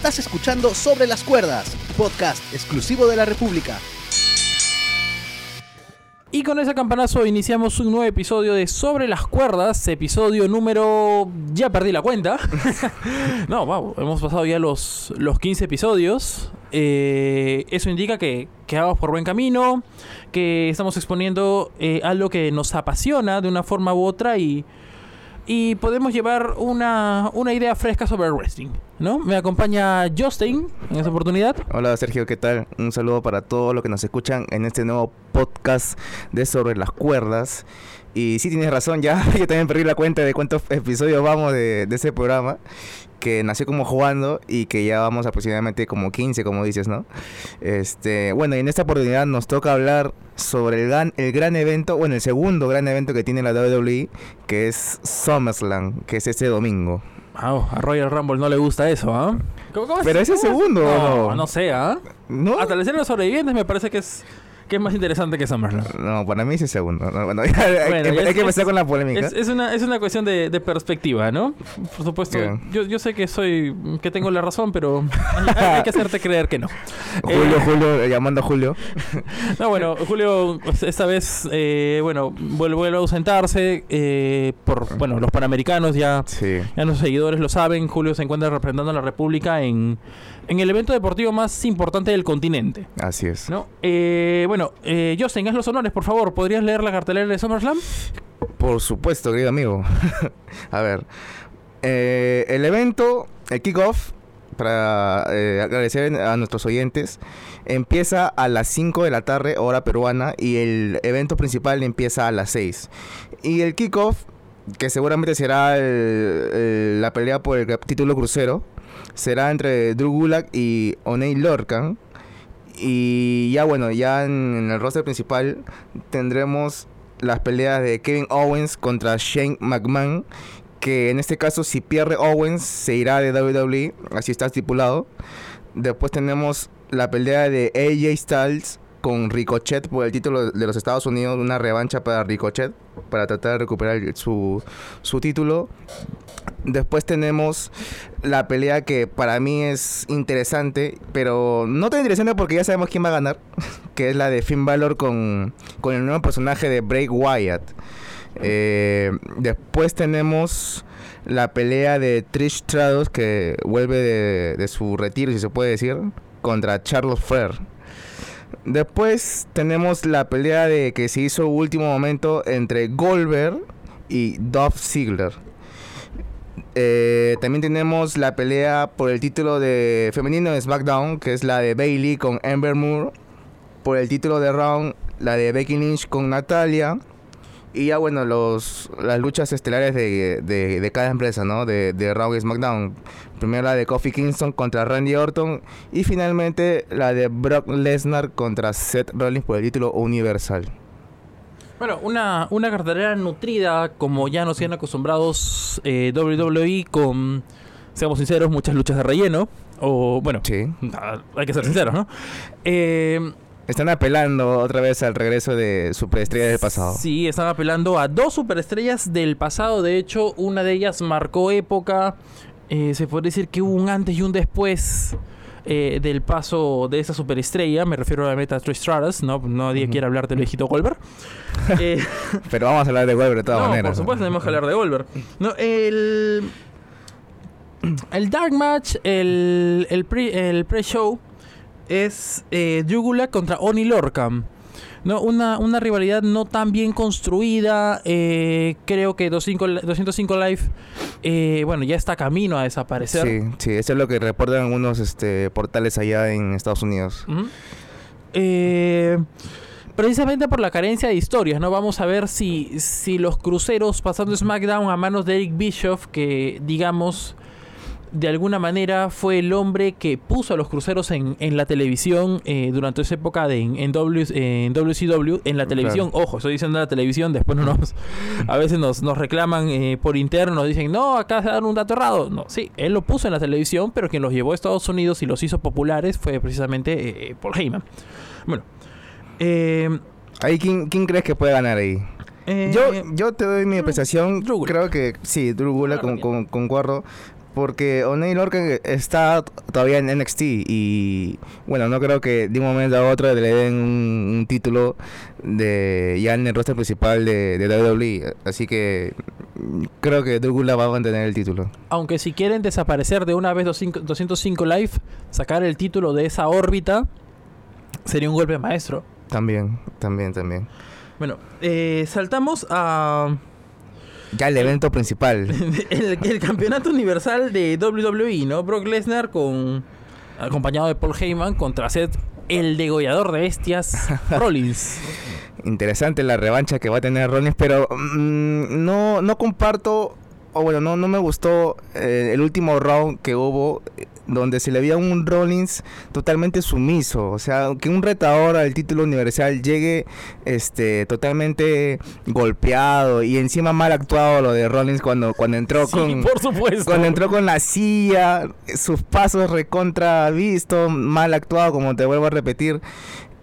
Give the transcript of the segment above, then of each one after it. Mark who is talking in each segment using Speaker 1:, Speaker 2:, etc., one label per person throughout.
Speaker 1: Estás escuchando Sobre las Cuerdas, podcast exclusivo de la República.
Speaker 2: Y con ese campanazo iniciamos un nuevo episodio de Sobre las Cuerdas, episodio número... ya perdí la cuenta. no, wow, hemos pasado ya los, los 15 episodios. Eh, eso indica que, que vamos por buen camino, que estamos exponiendo eh, algo que nos apasiona de una forma u otra y, y podemos llevar una, una idea fresca sobre el wrestling. ¿no? Me acompaña Justin en esta oportunidad.
Speaker 3: Hola Sergio, ¿qué tal? Un saludo para todos los que nos escuchan en este nuevo podcast de Sobre las Cuerdas. Y sí tienes razón, ya yo también perdí la cuenta de cuántos episodios vamos de, de ese programa que nació como jugando y que ya vamos aproximadamente como 15, como dices, ¿no? Este, bueno, y en esta oportunidad nos toca hablar sobre el gran, el gran evento, bueno, el segundo gran evento que tiene la WWE, que es SummerSlam, que es este domingo.
Speaker 2: Wow, a Royal Rumble no le gusta eso, ¿ah?
Speaker 3: Pero es el segundo,
Speaker 2: No,
Speaker 3: ¿no?
Speaker 2: no sé, ¿ah?
Speaker 3: ¿No?
Speaker 2: Hasta escena de los sobrevivientes me parece que es, que es más interesante que SummerSlam.
Speaker 3: No, para mí es el segundo. No, bueno, hay,
Speaker 2: Bueno,
Speaker 3: hay
Speaker 2: es-
Speaker 3: que empezar con la polémica.
Speaker 2: Es, es una, es una cuestión de, de perspectiva, ¿no? Por supuesto, yo, yo sé que soy que tengo la razón, pero hay, hay que hacerte creer que no.
Speaker 3: Julio,
Speaker 2: Eh,
Speaker 3: Julio, eh, llamando a Julio.
Speaker 2: No, bueno, Julio esta vez, eh, bueno, vuelve, vuelve a ausentarse eh, por, bueno, los panamericanos ya,
Speaker 3: Sí.
Speaker 2: ya los seguidores lo saben. Julio se encuentra representando a la República en, en el evento deportivo más importante del continente.
Speaker 3: Así es.
Speaker 2: ¿no? Eh, bueno, eh, Justin, haz los honores, por favor. ¿Podrías leer la cartelera de SummerSlam?
Speaker 3: Por supuesto, querido amigo. a ver. eh, el evento, el kickoff, para eh, agradecer a nuestros oyentes, empieza a las 5 de la tarde, hora peruana, y el evento principal empieza a las 6. Y el kickoff, que seguramente será el- el- la pelea por el título crucero, será entre Drew Gulak y O'Neil Lorcan. Y ya bueno, ya en, el roster principal tendremos las peleas de Kevin Owens contra Shane McMahon. Que en este caso, si pierde Owens, se irá de WWE. Así está estipulado. Después tenemos la pelea de AJ Styles con Ricochet por el título de los Estados Unidos. Una revancha para Ricochet. Para tratar de recuperar su, su título. Después tenemos la pelea que para mí es interesante, pero no tan interesante porque ya sabemos quién va a ganar, que es la de Finn Balor con, con el nuevo personaje de Bray Wyatt. Eh, después tenemos la pelea de Trish Stratus que vuelve de, su retiro, si se puede decir, contra Charles Flair. Después tenemos la pelea de que se hizo último momento entre Goldberg y Dolph Ziggler. Eh, también tenemos la pelea por el título de femenino de SmackDown, que es la de Bailey con Ember Moore. Por el título de Round, la de Becky Lynch con Natalia. Y ya bueno, los, las luchas estelares de, de- de cada empresa, ¿no? De, de Raw y SmackDown. Primero la de Kofi Kingston contra Randy Orton. Y finalmente la de Brock Lesnar contra Seth Rollins por el título universal.
Speaker 2: Bueno, una, una cartelera nutrida, como ya nos tienen acostumbrados eh, WWE, con, seamos sinceros, muchas luchas de relleno. O, bueno,
Speaker 3: Sí.
Speaker 2: hay que ser sinceros, ¿no? Eh,
Speaker 3: Están apelando otra vez al regreso de superestrellas del pasado.
Speaker 2: Sí, están apelando a dos superestrellas del pasado. De hecho, una de ellas marcó época. Eh, se puede decir que hubo un antes y un después eh, del paso de esa superestrella. Me refiero a Trish Stratus. No, nadie quiere hablar del viejito Goldberg. Eh,
Speaker 3: Pero vamos a hablar de Weber de todas
Speaker 2: no,
Speaker 3: maneras.
Speaker 2: por supuesto, tenemos que hablar de Goldberg. No, el, el Dark Match, el, el pre- el pre-show, es eh, Gulak contra Oni Lorcan. No, una, una rivalidad no tan bien construida. eh, creo que 205, 205 Live, eh, bueno, ya está camino a desaparecer.
Speaker 3: Sí, sí, eso es lo que reportan algunos este, portales allá en Estados Unidos.
Speaker 2: Eh, precisamente por la carencia de historias, ¿no? Vamos a ver si, si los cruceros pasando SmackDown a manos de Eric Bischoff, que digamos de alguna manera fue el hombre que puso a los cruceros en, en la televisión eh, durante esa época de, en, en W- en WCW, en la televisión, ojo, estoy diciendo la televisión, después no nos, a veces nos, nos reclaman eh, por interno, nos dicen, no, acá se dan un dato errado. No, sí, él lo puso en la televisión, pero quien los llevó a Estados Unidos y los hizo populares fue precisamente eh, Paul Heyman. Bueno, eh,
Speaker 3: Ahí, ¿quién, quién crees que puede ganar ahí?
Speaker 2: eh,
Speaker 3: Yo, yo te doy mi apreciación.
Speaker 2: Drew Gulak.
Speaker 3: Creo que sí, Drew Gulak, con,
Speaker 2: Claro.
Speaker 3: con- concuerdo. Porque O'Neil Lorcan está todavía en NXT y bueno, no creo que de un momento a otro le den un, un título de ya en el roster principal de, de WWE, así que creo que Drew Gulak va a mantener el título.
Speaker 2: Aunque si quieren desaparecer de una vez 205 205 Live, sacar el título de esa órbita sería un golpe maestro.
Speaker 3: También, también, también.
Speaker 2: Bueno, eh, saltamos a
Speaker 3: Ya el evento principal.
Speaker 2: el, el campeonato universal de WWE, ¿no? Brock Lesnar con acompañado de Paul Heyman contra Seth el degollador de bestias Rollins.
Speaker 3: Interesante la revancha que va a tener Rollins, pero mm, no, no comparto, o bueno, no, no me gustó eh, el último round que hubo, donde se le veía un Rollins totalmente sumiso. O sea, que un retador al título universal llegue este totalmente golpeado y encima mal actuado lo de Rollins cuando, cuando entró
Speaker 2: Sí,
Speaker 3: con.
Speaker 2: por supuesto.
Speaker 3: Cuando entró con la silla, sus pasos recontra visto, mal actuado, como te vuelvo a repetir.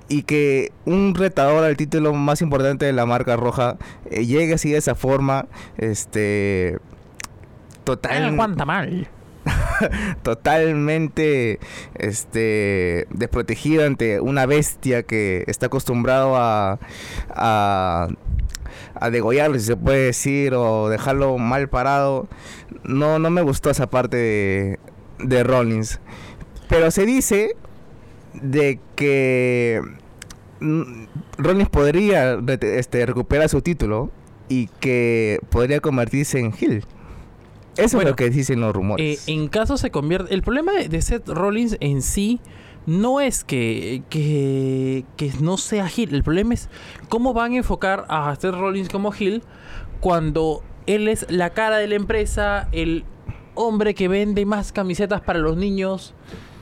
Speaker 3: Y que un retador al título más importante de la marca roja eh, llegue así de esa forma, este. Total. totalmente este desprotegido ante una bestia que está acostumbrado a, a, degollarlo, si se puede decir, o dejarlo mal parado. No, no me gustó esa parte de, de Rollins. Pero se dice de que mm, Rollins podría este, recuperar su título y que podría convertirse en Hill. Eso
Speaker 2: Bueno,
Speaker 3: es lo que dicen los
Speaker 2: Eh,
Speaker 3: rumores.
Speaker 2: en caso se convierte. El problema de, Seth Rollins en sí no es que, que, que no sea Hill. El problema es cómo van a enfocar a Seth Rollins como Hill cuando él es la cara de la empresa, el hombre que vende más camisetas para los niños,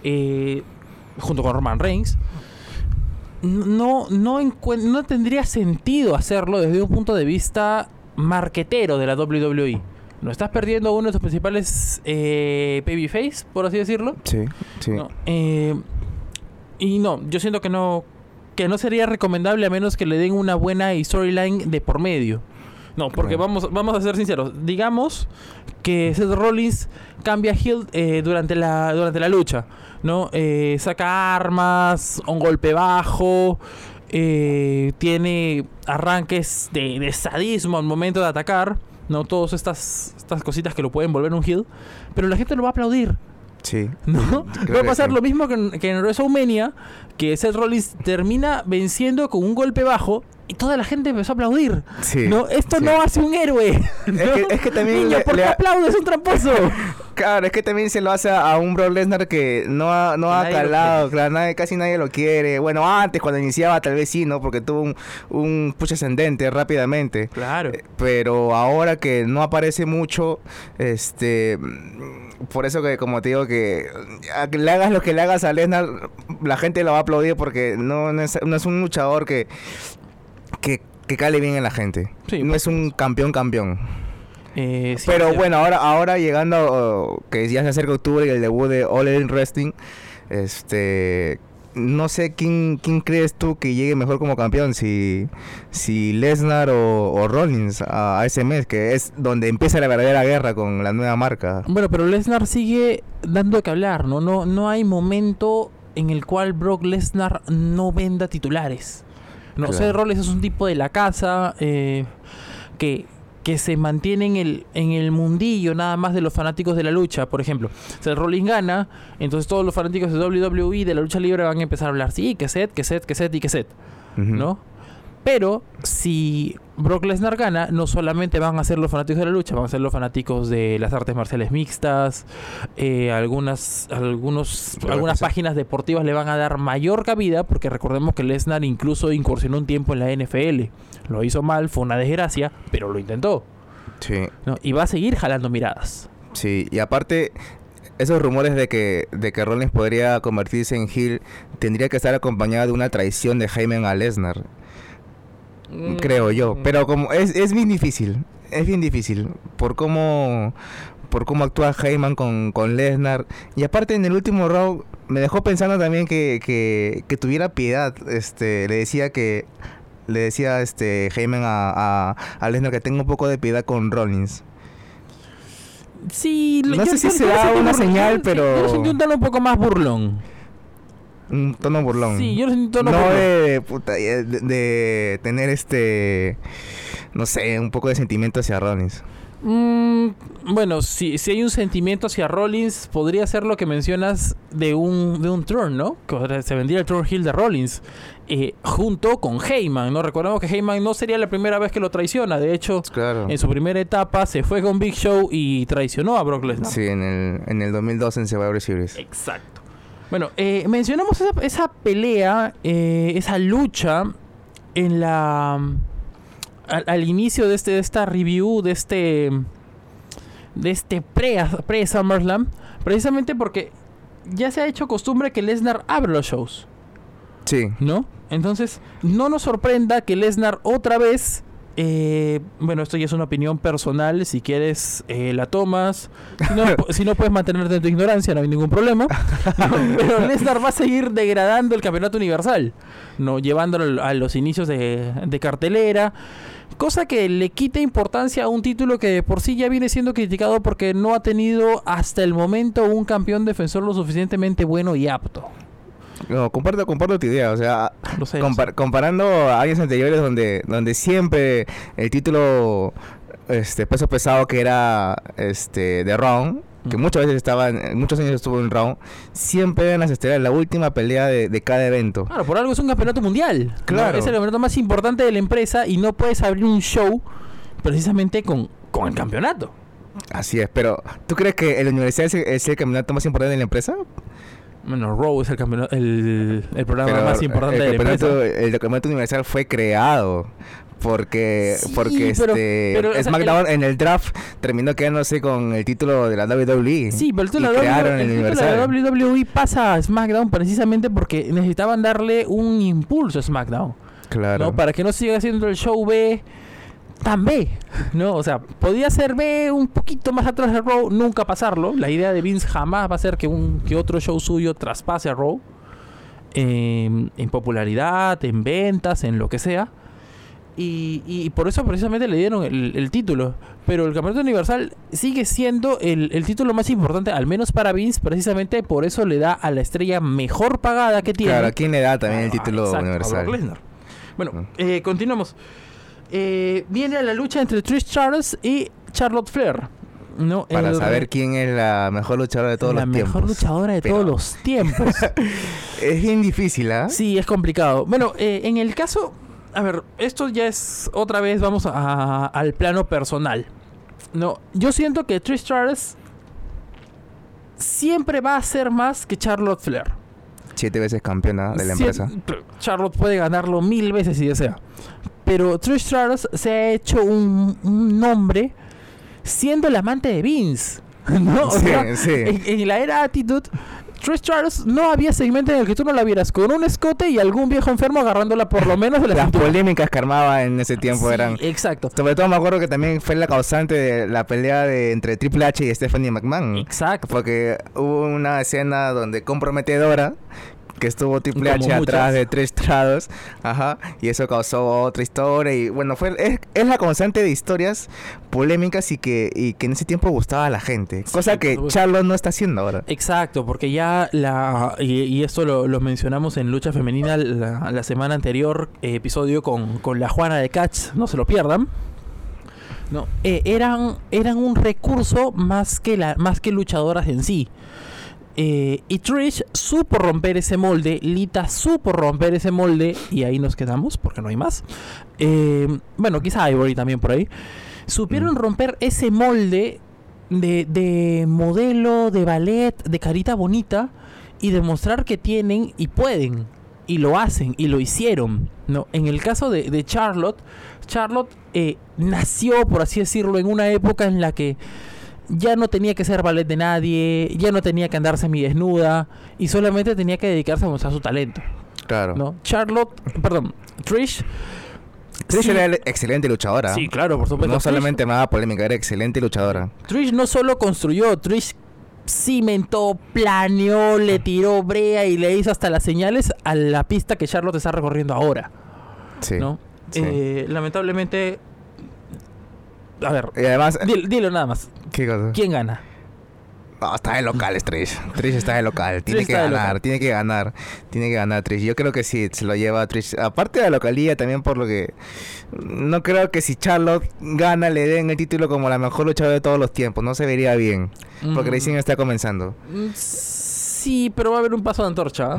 Speaker 2: eh, junto con Roman Reigns. No, no, no tendría sentido hacerlo desde un punto de vista marquetero de la WWE. No estás perdiendo uno de tus principales eh, babyface, por así decirlo.
Speaker 3: Sí, sí.
Speaker 2: ¿no? Eh, y no, yo siento que no que no sería recomendable a menos que le den una buena storyline de por medio. No, porque vamos, vamos a ser sinceros. Digamos que Seth Rollins cambia heel eh, durante, la, durante la lucha. ¿no? Eh, saca armas, un golpe bajo, eh, tiene arranques de, de sadismo al momento de atacar. ¿No? Todas estas, estas cositas que lo pueden volver un heel. Pero la gente lo va a aplaudir.
Speaker 3: Sí.
Speaker 2: ¿no? Va a pasar lo mismo que en, que en WrestleMania, que Seth Rollins termina venciendo con un golpe bajo y toda la gente empezó a aplaudir.
Speaker 3: Sí,
Speaker 2: no, esto
Speaker 3: sí.
Speaker 2: no hace un héroe. ¿no?
Speaker 3: que- es que también
Speaker 2: Niño, ¿por qué
Speaker 3: le-
Speaker 2: aplaudes? un tramposo.
Speaker 3: Claro, es que también se lo hace a, a un Brock Lesnar que no ha, no ha
Speaker 2: Nadie
Speaker 3: calado, claro, nadie- casi nadie lo quiere. Bueno, antes cuando iniciaba tal vez sí, ¿no? Porque tuvo un, un push ascendente rápidamente.
Speaker 2: Claro.
Speaker 3: Eh, Pero ahora que no aparece mucho, este, por eso que como te digo que a que le hagas lo que le hagas a Lesnar, la gente lo va a aplaudir porque no, no es, no es un luchador que, que, que cale bien en la gente.
Speaker 2: Sí,
Speaker 3: no
Speaker 2: por
Speaker 3: es un campeón campeón.
Speaker 2: Eh, sí,
Speaker 3: Pero bueno, ahora, ahora llegando, oh, que ya se acerca octubre y el debut de All In Wrestling, este, no sé quién, quién crees tú que llegue mejor como campeón, si, si Lesnar o, o Rollins a, a ese mes, que es donde empieza la verdadera guerra con la nueva marca.
Speaker 2: Bueno, pero Lesnar sigue dando que hablar, ¿no? No, no hay momento en el cual Brock Lesnar no venda titulares. No,
Speaker 3: Claro.
Speaker 2: Rollins es un tipo de la casa eh, que, que se mantiene en el, en el mundillo nada más de los fanáticos de la lucha. Por ejemplo, Seth Rollins gana, entonces todos los fanáticos de WWE de la lucha libre van a empezar a hablar, sí, que Seth, que Seth, que Seth y que.
Speaker 3: Ujú.
Speaker 2: ¿no? Pero si Brock Lesnar gana, no solamente van a ser los fanáticos de la lucha, van a ser los fanáticos de las artes marciales mixtas, eh, algunas, algunos, algunas páginas deportivas le van a dar mayor cabida, porque recordemos que Lesnar incluso incursionó un tiempo en la NFL. Lo hizo mal, fue una desgracia, pero lo intentó.
Speaker 3: Sí,
Speaker 2: ¿no? Y va a seguir jalando miradas.
Speaker 3: sí, y aparte... Esos rumores de que, de que Rollins podría convertirse en heel tendría que estar acompañado de una traición de Heyman a Lesnar. Creo yo. Pero como es, es bien difícil, es bien difícil por cómo por cómo actúa Heyman con, con Lesnar. Y aparte en el último round me dejó pensando también que, que, que tuviera piedad. Este, le decía que le decía este Heyman a, a, a Lesnar que tenga un poco de piedad con Rollins.
Speaker 2: Sí,
Speaker 3: No
Speaker 2: yo-
Speaker 3: sé si
Speaker 2: yo- yo
Speaker 3: será una señal,
Speaker 2: Yo-
Speaker 3: pero-
Speaker 2: Yo sentí un tono un poco más burlón.
Speaker 3: Un tono burlón.
Speaker 2: Sí, yo lo sentí un tono
Speaker 3: no
Speaker 2: burlón.
Speaker 3: de, puta, de, de tener este, no sé, un poco de sentimiento hacia Rollins.
Speaker 2: Mm, bueno, si, si hay un sentimiento hacia Rollins, podría ser lo que mencionas de un, de un turn, ¿no? Que se vendría el turn heel de Rollins. eh, junto con Heyman, ¿no? Recordemos que Heyman no sería la primera vez que lo traiciona. De hecho,
Speaker 3: Claro.
Speaker 2: en su primera etapa se fue con Big Show y traicionó a Brock Lesnar.
Speaker 3: Sí, en el, en el 2002 en Survivor Series.
Speaker 2: Exacto. Bueno, eh, mencionamos esa, esa pelea, eh, esa lucha en la al, al inicio de este de esta review de este de este pre pre SummerSlam, precisamente porque ya se ha hecho costumbre que Lesnar abre los shows,
Speaker 3: Sí.
Speaker 2: ¿no? Entonces, no nos sorprenda que Lesnar otra vez eh, bueno, esto ya es una opinión personal. Si quieres, eh, la tomas. Si no, si no puedes mantenerte en tu ignorancia, no hay ningún problema. No, pero Lesnar va a seguir degradando el campeonato universal, no llevándolo a los inicios de, de cartelera. Cosa que le quita importancia a un título que de por sí ya viene siendo criticado porque no ha tenido hasta el momento un campeón defensor lo suficientemente bueno y apto.
Speaker 3: No, comparto, comparto tu idea. O sea, compar- comparando a años anteriores donde, donde siempre el título este peso pesado que era este de Raw, que
Speaker 2: Mm.
Speaker 3: muchas veces estaba, en- muchos años estuvo en Raw, siempre eran las estrellas, la última pelea de, de cada evento.
Speaker 2: Claro, por algo es un campeonato mundial. ¿no?
Speaker 3: Claro.
Speaker 2: Es el campeonato más importante de la empresa y no puedes abrir un show precisamente con, con el campeonato.
Speaker 3: Así es, pero ¿tú crees que el Universidad es el, es el campeonato más importante de la empresa?
Speaker 2: Bueno, Raw es el, el, el programa
Speaker 3: Pero
Speaker 2: más importante
Speaker 3: el
Speaker 2: de la
Speaker 3: campeonato,
Speaker 2: empresa.
Speaker 3: el campeonato universal fue creado porque
Speaker 2: Sí,
Speaker 3: porque
Speaker 2: pero-
Speaker 3: este
Speaker 2: pero, o sea,
Speaker 3: SmackDown en el draft terminó quedándose con el título de la WWE.
Speaker 2: Sí, pero el título, de la
Speaker 3: crearon
Speaker 2: WWE,
Speaker 3: el
Speaker 2: el título de
Speaker 3: universal.
Speaker 2: la WWE pasa a SmackDown precisamente porque necesitaban darle un impulso a SmackDown.
Speaker 3: Claro.
Speaker 2: ¿no? Para que no siga siendo el show B tan B, ¿no? O sea, podía ser B un poquito más atrás de Raw, nunca pasarlo. La idea de Vince jamás va a ser que un que otro show suyo traspase a Raw. eh, en popularidad, en ventas, en lo que sea. Y, y por eso precisamente le dieron el, el título. Pero el Campeonato Universal sigue siendo el, el título más importante, al menos para Vince, precisamente por eso le da a la estrella mejor pagada que tiene.
Speaker 3: Claro, ¿a quién le da también el título
Speaker 2: exacto,
Speaker 3: universal?
Speaker 2: Bueno,
Speaker 3: Mm.
Speaker 2: eh, continuamos. Eh, viene la lucha entre Trish Charles y Charlotte Flair. ¿no?
Speaker 3: Para
Speaker 2: El-
Speaker 3: saber quién es la mejor luchadora de todos
Speaker 2: la
Speaker 3: los
Speaker 2: mejor
Speaker 3: tiempos.
Speaker 2: luchadora de
Speaker 3: Pero
Speaker 2: todos los tiempos.
Speaker 3: Es bien difícil, ¿ah?
Speaker 2: sí, es complicado. Bueno, eh, en el caso, a ver, esto ya es otra vez, vamos a- al plano personal. No, yo siento que Trish Charles siempre va a ser más que Charlotte Flair.
Speaker 3: Siete veces campeona de la empresa.
Speaker 2: Charlotte puede ganarlo mil veces si desea. Pero Trish Charles se ha hecho un, un nombre siendo el amante de Vince. ¿no? O
Speaker 3: Sí,
Speaker 2: sea,
Speaker 3: sí.
Speaker 2: En, en la era Attitude, Trish Charles no había segmento en el que tú no la vieras con un escote y algún viejo enfermo agarrándola por lo menos de la
Speaker 3: Las
Speaker 2: cintura.
Speaker 3: polémicas que armaba en ese tiempo
Speaker 2: Sí,
Speaker 3: eran...
Speaker 2: Exacto.
Speaker 3: Sobre todo me acuerdo que también fue la causante de la pelea de, entre Triple H y Stephanie McMahon.
Speaker 2: Exacto.
Speaker 3: Porque hubo una escena donde comprometedora que estuvo Triple H atrás
Speaker 2: muchas.
Speaker 3: de tres trados, ajá, y eso causó otra historia y bueno, fue es, es la constante de historias polémicas y que y que en ese tiempo gustaba a la gente,
Speaker 2: Sí,
Speaker 3: cosa que
Speaker 2: supuesto.
Speaker 3: Charlotte no está haciendo ahora.
Speaker 2: Exacto, porque ya la. Y, y esto lo, lo mencionamos en Lucha Femenina la, la semana anterior, eh, episodio con, con la Juana de Catch, no se lo pierdan. No, eh, eran, eran un recurso más que, la, más que luchadoras en sí. Eh, y Trish supo romper ese molde, Lita supo romper ese molde, y ahí nos quedamos, porque no hay más. Eh, bueno, quizá Ivory también por ahí. Supieron
Speaker 3: Mm.
Speaker 2: romper ese molde de, de modelo, de ballet, de carita bonita, y demostrar que tienen y pueden, y lo hacen, y lo hicieron. ¿no? En el caso de, de Charlotte, Charlotte eh, nació, por así decirlo, en una época en la que ya no tenía que ser ballet de nadie, ya no tenía que andar semidesnuda y solamente tenía que dedicarse a mostrar su talento,
Speaker 3: Claro.
Speaker 2: ¿no? Charlotte, perdón, Trish.
Speaker 3: Trish
Speaker 2: sí-
Speaker 3: era excelente luchadora.
Speaker 2: Sí, claro, por supuesto.
Speaker 3: no
Speaker 2: Trish-
Speaker 3: solamente más polémica, era excelente luchadora.
Speaker 2: Trish no solo construyó, Trish cimentó, planeó, le tiró brea y le hizo hasta las señales a la pista que Charlotte está recorriendo ahora,
Speaker 3: Sí.
Speaker 2: ¿no?
Speaker 3: sí.
Speaker 2: Eh, lamentablemente, a ver,
Speaker 3: Y además,
Speaker 2: dilo, dilo nada más.
Speaker 3: ¿Qué cosa?
Speaker 2: ¿Quién gana?
Speaker 3: No, está de local, Trish. Trish está de local. Tiene
Speaker 2: Trish
Speaker 3: que ganar, tiene que ganar. Tiene que ganar Trish. Yo creo que sí, se lo lleva Trish. Aparte de la localía, también por lo que... No creo que si Charlotte gana le den el título como la mejor luchadora de todos los tiempos. No se vería bien. Porque
Speaker 2: Mm.
Speaker 3: recién está comenzando.
Speaker 2: Mm, Sí, pero va a haber un paso de antorcha.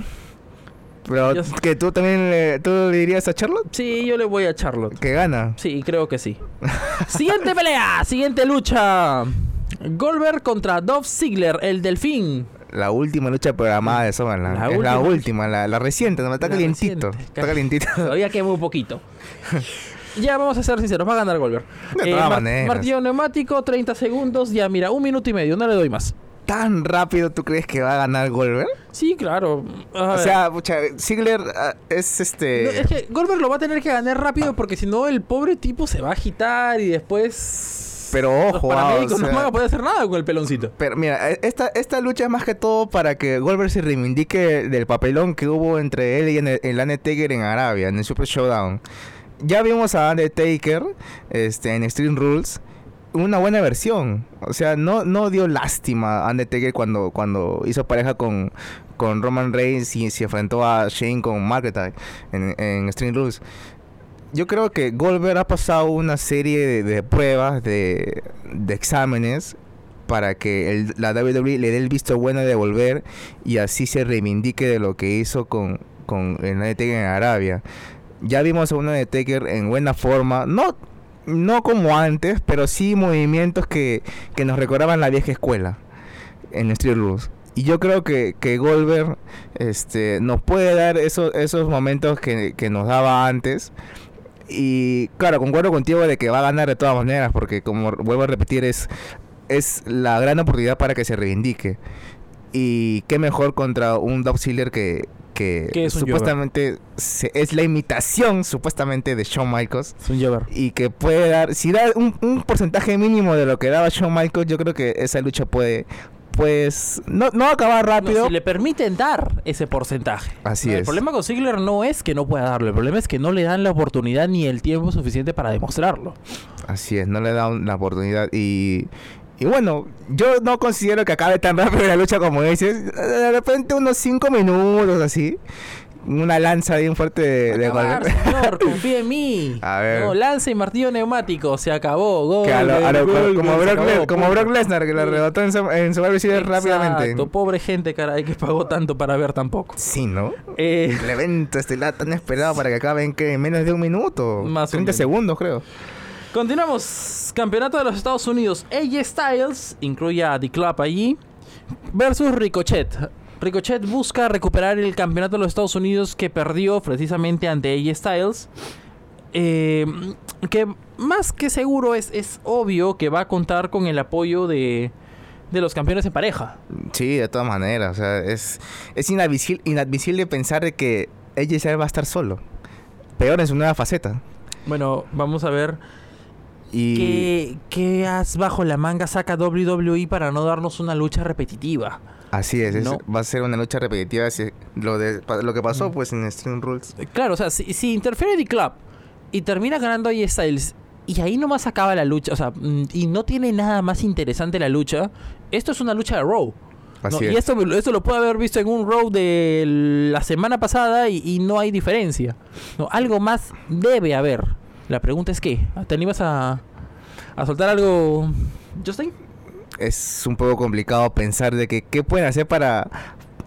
Speaker 3: Pero
Speaker 2: Yo
Speaker 3: que tú también le, tú le dirías a Charlotte
Speaker 2: Sí, yo le voy a Charlotte.
Speaker 3: que gana.
Speaker 2: Sí, creo que sí. Siguiente pelea, siguiente lucha. Goldberg contra Dolph Ziggler, el delfín.
Speaker 3: La última lucha programada de Summerland.
Speaker 2: La
Speaker 3: es la
Speaker 2: última.
Speaker 3: última, la, la reciente, no está
Speaker 2: La
Speaker 3: calientito.
Speaker 2: reciente.
Speaker 3: Está calientito.
Speaker 2: Todavía quema un poquito. Ya vamos a ser sinceros, va a ganar Goldberg.
Speaker 3: De todas maneras.
Speaker 2: Martillo neumático, 30 segundos. Ya, mira, un minuto y medio, no le doy más.
Speaker 3: ¿Tan rápido tú crees que va a ganar Goldberg?
Speaker 2: Sí, claro. A
Speaker 3: O sea, pucha, Ziggler ah, es este...
Speaker 2: No, es que Goldberg lo va a tener que ganar rápido porque si no el pobre tipo se va a agitar y después...
Speaker 3: Pero
Speaker 2: los
Speaker 3: ojo, ah,
Speaker 2: paramédicos
Speaker 3: o sea-
Speaker 2: no van a poder hacer nada con el peloncito.
Speaker 3: Pero mira, esta, esta lucha es más que todo para que Goldberg se reivindique del papelón que hubo entre él y el, el Undertaker en Arabia, en el Super Showdown. Ya vimos a Undertaker este, en Extreme Rules, una buena versión. O sea, no, no dio lástima a Undertaker cuando, cuando hizo pareja con, con Roman Reigns y se enfrentó a Shane con McIntyre en, en Extreme Rules. Yo creo que Goldberg ha pasado una serie de, pruebas, de, de exámenes, para que el- la WWE le dé el visto bueno de volver y así se reivindique de lo que hizo con, con el Undertaker en Arabia. Ya vimos a un Undertaker en buena forma, no, no como antes, pero sí movimientos que, que nos recordaban la vieja escuela en Street Rules. Y yo creo que, que Goldberg este, nos puede dar esos, esos momentos que, que nos daba antes. Y claro, concuerdo contigo de que va a ganar de todas maneras, porque como vuelvo a repetir, es, es la gran oportunidad para que se reivindique. Y qué mejor contra un Dolph que, que
Speaker 2: es
Speaker 3: supuestamente se- es la imitación supuestamente de Shawn Michaels
Speaker 2: Es un
Speaker 3: y que puede dar, si da un, un porcentaje mínimo de lo que daba Shawn Michaels, yo creo que esa lucha puede, pues, no, no acabar
Speaker 2: No,
Speaker 3: rápido.
Speaker 2: si le permiten dar ese porcentaje.
Speaker 3: Así
Speaker 2: el
Speaker 3: es.
Speaker 2: problema con Ziggler no es que no pueda darlo, el problema es que no le dan la oportunidad ni el tiempo suficiente para demostrarlo.
Speaker 3: Así es, no le da un- la oportunidad y... Y bueno, yo no considero que acabe tan rápido la lucha como dices. De repente unos 5 minutos así. Una lanza bien fuerte de, de
Speaker 2: Acabar, señor, confía en mí.
Speaker 3: A ver.
Speaker 2: No, lanza y martillo neumático, se acabó.
Speaker 3: Que a lo- a lo-
Speaker 2: Goldberg,
Speaker 3: como, Brock, Le-
Speaker 2: acabó,
Speaker 3: como. Brock Lesnar, que
Speaker 2: Sí.
Speaker 3: rebotó en, en Survivor Series rápidamente.
Speaker 2: Pobre gente, caray, que pagó tanto para ver tan poco.
Speaker 3: Sí, ¿no?
Speaker 2: Eh,
Speaker 3: El evento estelar tan esperado para que acabe en, que en menos de un minuto.
Speaker 2: Más o
Speaker 3: 30
Speaker 2: menos.
Speaker 3: segundos, creo.
Speaker 2: Continuamos. Campeonato de los Estados Unidos. AJ Styles, incluye a The Club allí, versus Ricochet. Ricochet busca recuperar el campeonato de los Estados Unidos que perdió precisamente ante AJ Styles. Eh, que más que seguro es, es obvio que va a contar con el apoyo de, de los campeones en pareja.
Speaker 3: Sí, de todas maneras. O sea, es, es inadmisible, inadmisible pensar de que AJ Styles va a estar solo. Peor en su nueva faceta.
Speaker 2: Bueno, vamos a ver
Speaker 3: Y
Speaker 2: qué, qué as bajo la manga saca WWE para no darnos una lucha repetitiva.
Speaker 3: así es, es-
Speaker 2: No.
Speaker 3: va a ser una lucha repetitiva. si- lo, de, lo que pasó
Speaker 2: Mm.
Speaker 3: pues en Stream Rules.
Speaker 2: Eh, Claro, o sea, si, si interfiere The Club y termina ganando AJ Styles y ahí nomás acaba la lucha, o sea, mm, y no tiene nada más interesante la lucha, esto es una lucha de Raw. ¿no?
Speaker 3: Así
Speaker 2: Y
Speaker 3: es.
Speaker 2: esto, esto lo puede haber visto en un Raw de la semana pasada y, y no hay diferencia. No, algo más debe haber. La pregunta es qué. ¿Te animas a, a soltar algo, Justin?
Speaker 3: es un poco complicado pensar de que qué pueden hacer para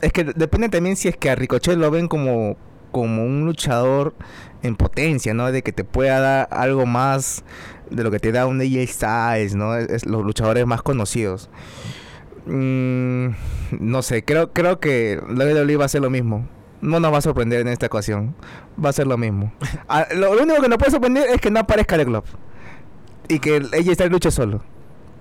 Speaker 3: es que depende también si es que a Ricochet lo ven como como un luchador en potencia, ¿no? De que te pueda dar algo más de lo que te da un AJ Styles, ¿no? Es, los luchadores más conocidos. Mm, no sé, creo creo que WWE va a hacer lo mismo. No nos va a sorprender en esta ocasión. Va a ser lo mismo. Ah, lo, lo único que nos puede sorprender es que no aparezca el club. Y que el AJ Styles luche solo.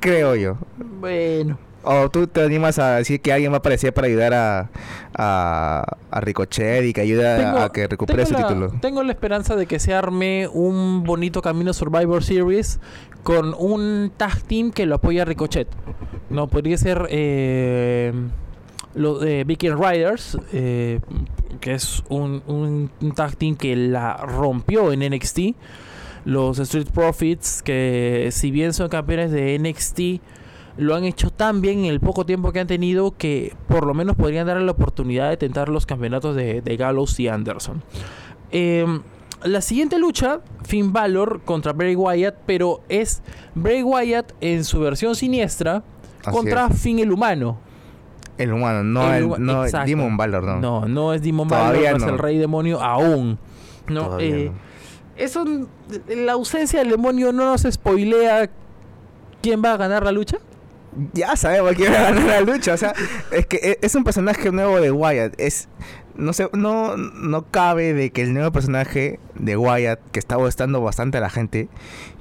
Speaker 3: Creo yo.
Speaker 2: Bueno.
Speaker 3: ¿O tú te animas a decir que alguien va a aparecer para ayudar a, a, a Ricochet y que ayude a- a que recupere su
Speaker 2: la-
Speaker 3: título?
Speaker 2: Tengo la esperanza de que se arme un bonito camino Survivor Series con un tag team que lo apoya a Ricochet. No, podría ser eh, lo de Viking Riders, eh, que es un, un- un tag team que la rompió en NXT. Los Street Profits, que si bien son campeones de NXT, lo han hecho tan bien en el poco tiempo que han tenido que por lo menos podrían darle la oportunidad de tentar los campeonatos de, de Gallows y Anderson. Em, la siguiente lucha, Finn Balor contra Bray Wyatt, pero es Bray Wyatt en su versión siniestra
Speaker 3: Así
Speaker 2: contra
Speaker 3: es.
Speaker 2: Finn el humano.
Speaker 3: El humano, no
Speaker 2: El
Speaker 3: el, no
Speaker 2: exacto.
Speaker 3: Demon Valor, no.
Speaker 2: No, no es Demon
Speaker 3: Todavía
Speaker 2: no es el rey demonio aún. No, eh,
Speaker 3: no.
Speaker 2: eso, la ausencia del demonio no nos spoilea quién va a ganar la lucha.
Speaker 3: Ya sabemos quién va a ganar la lucha. O sea, es que e- es un personaje nuevo de Wyatt. Es. No sé, no, no cabe de que el nuevo personaje de Wyatt, que está gustando bastante a la gente,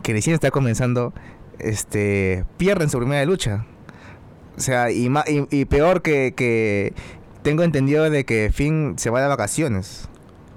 Speaker 3: que recién está comenzando, este. pierda en su primera lucha. O sea, y, ma- y, y peor que, que. Tengo entendido de que Finn se va de vacaciones.